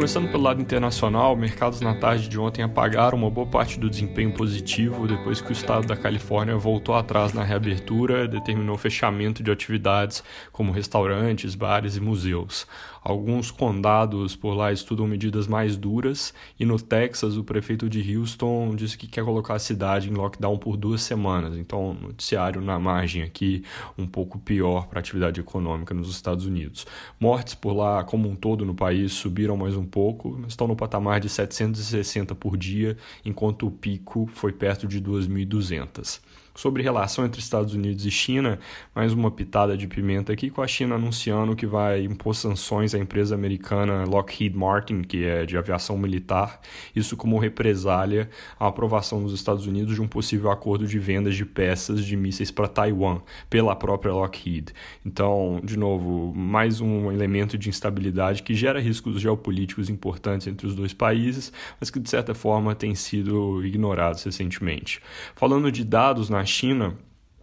Começando pelo lado internacional, mercados na tarde de ontem apagaram uma boa parte do desempenho positivo depois que o estado da Califórnia voltou atrás na reabertura, determinou o fechamento de atividades como restaurantes, bares e museus. Alguns condados por lá estudam medidas mais duras e no Texas o prefeito de Houston disse que quer colocar a cidade em lockdown por duas semanas. Então, noticiário na margem aqui um pouco pior para a atividade econômica nos Estados Unidos. Mortes por lá, como um todo no país, subiram mais um pouco, estão no patamar de 760 por dia, enquanto o pico foi perto de 2.200 sobre relação entre Estados Unidos e China, mais uma pitada de pimenta aqui com a China anunciando que vai impor sanções à empresa americana Lockheed Martin, que é de aviação militar, isso como represália à aprovação nos Estados Unidos de um possível acordo de vendas de peças de mísseis para Taiwan pela própria Lockheed. Então, de novo, mais um elemento de instabilidade que gera riscos geopolíticos importantes entre os dois países, mas que de certa forma tem sido ignorados recentemente. Falando de dados na China,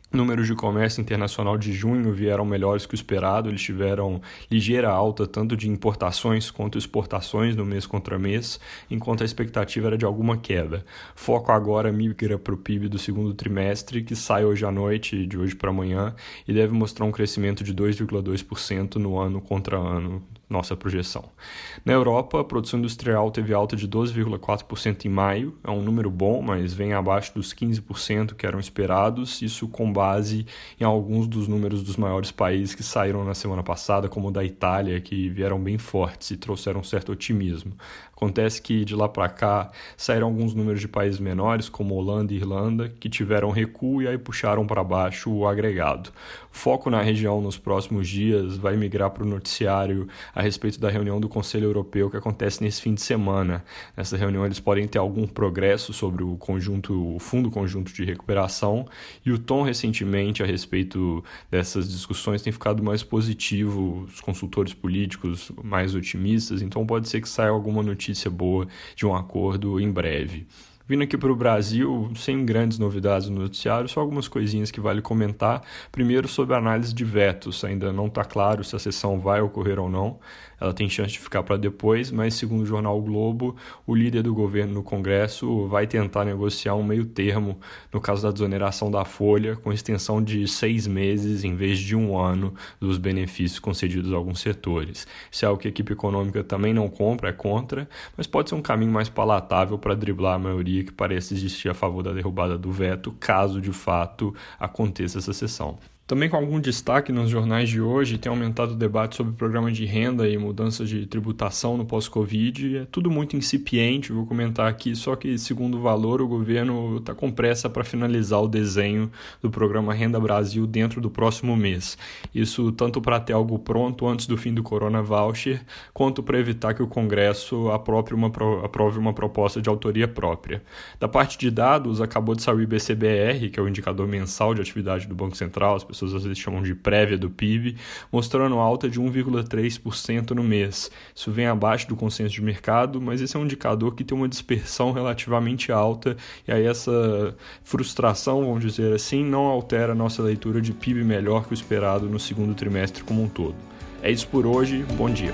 Números de comércio internacional de junho vieram melhores que o esperado, eles tiveram ligeira alta tanto de importações quanto exportações no mês contra mês, enquanto a expectativa era de alguma queda. Foco agora migra para o PIB do segundo trimestre, que sai hoje à noite, de hoje para amanhã, e deve mostrar um crescimento de 2,2% no ano contra ano, nossa projeção. Na Europa, a produção industrial teve alta de 12,4% em maio, é um número bom, mas vem abaixo dos 15% que eram esperados, isso com base em alguns dos números dos maiores países que saíram na semana passada, como o da Itália, que vieram bem fortes e trouxeram certo otimismo. Acontece que de lá para cá saíram alguns números de países menores, como Holanda e Irlanda, que tiveram recuo e aí puxaram para baixo o agregado. Foco na região nos próximos dias vai migrar para o noticiário a respeito da reunião do Conselho Europeu que acontece nesse fim de semana. Nessa reunião eles podem ter algum progresso sobre o conjunto, o Fundo Conjunto de Recuperação e o tom recentemente a respeito dessas discussões tem ficado mais positivo, os consultores políticos mais otimistas, então pode ser que saia alguma notícia boa de um acordo em breve. Vindo aqui para o Brasil, sem grandes novidades no noticiário, só algumas coisinhas que vale comentar. Primeiro, sobre a análise de vetos. Ainda não está claro se a sessão vai ocorrer ou não. Ela tem chance de ficar para depois, mas, segundo o jornal o Globo, o líder do governo no Congresso vai tentar negociar um meio termo no caso da desoneração da folha, com extensão de seis meses em vez de um ano dos benefícios concedidos a alguns setores. Isso é algo que a equipe econômica também não compra, é contra, mas pode ser um caminho mais palatável para driblar a maioria maioria que parece existir a favor da derrubada do veto, caso de fato aconteça essa sessão. Também com algum destaque nos jornais de hoje, tem aumentado o debate sobre o programa de renda e mudanças de tributação no pós-Covid. É tudo muito incipiente, vou comentar aqui, só que, segundo o valor, o governo está com pressa para finalizar o desenho do programa Renda Brasil dentro do próximo mês. Isso tanto para ter algo pronto antes do fim do Corona Voucher, quanto para evitar que o Congresso aprove uma, aprove uma proposta de autoria própria. Da parte de dados, acabou de sair o IBCBR, que é o indicador mensal de atividade do Banco Central, as pessoas às vezes chamam de prévia do PIB, mostrando alta de 1,3% no mês. Isso vem abaixo do consenso de mercado, mas esse é um indicador que tem uma dispersão relativamente alta, e aí essa frustração, vamos dizer assim, não altera a nossa leitura de PIB melhor que o esperado no segundo trimestre como um todo. É isso por hoje, bom dia.